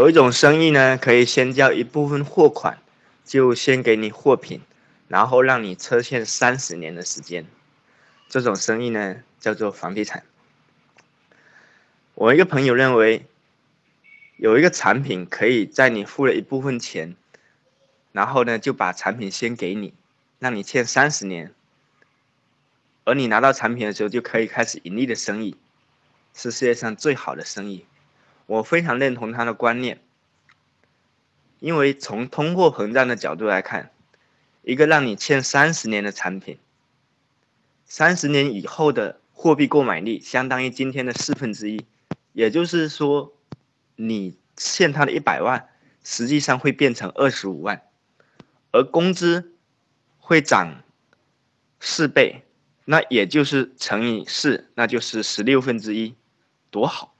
有一种生意呢，可以先交一部分货款，就先给你货品，然后让你车欠三十年的时间。这种生意呢，叫做房地产。我一个朋友认为，有一个产品可以在你付了一部分钱，然后呢就把产品先给你，让你欠三十年，而你拿到产品的时候就可以开始盈利的生意，是世界上最好的生意。我非常认同他的观念，因为从通货膨胀的角度来看，一个让你欠三十年的产品，三十年以后的货币购买力相当于今天的四分之一，也就是说，你欠他的一百万，实际上会变成二十五万，而工资会涨四倍，那也就是乘以四，那就是十六分之一，多好！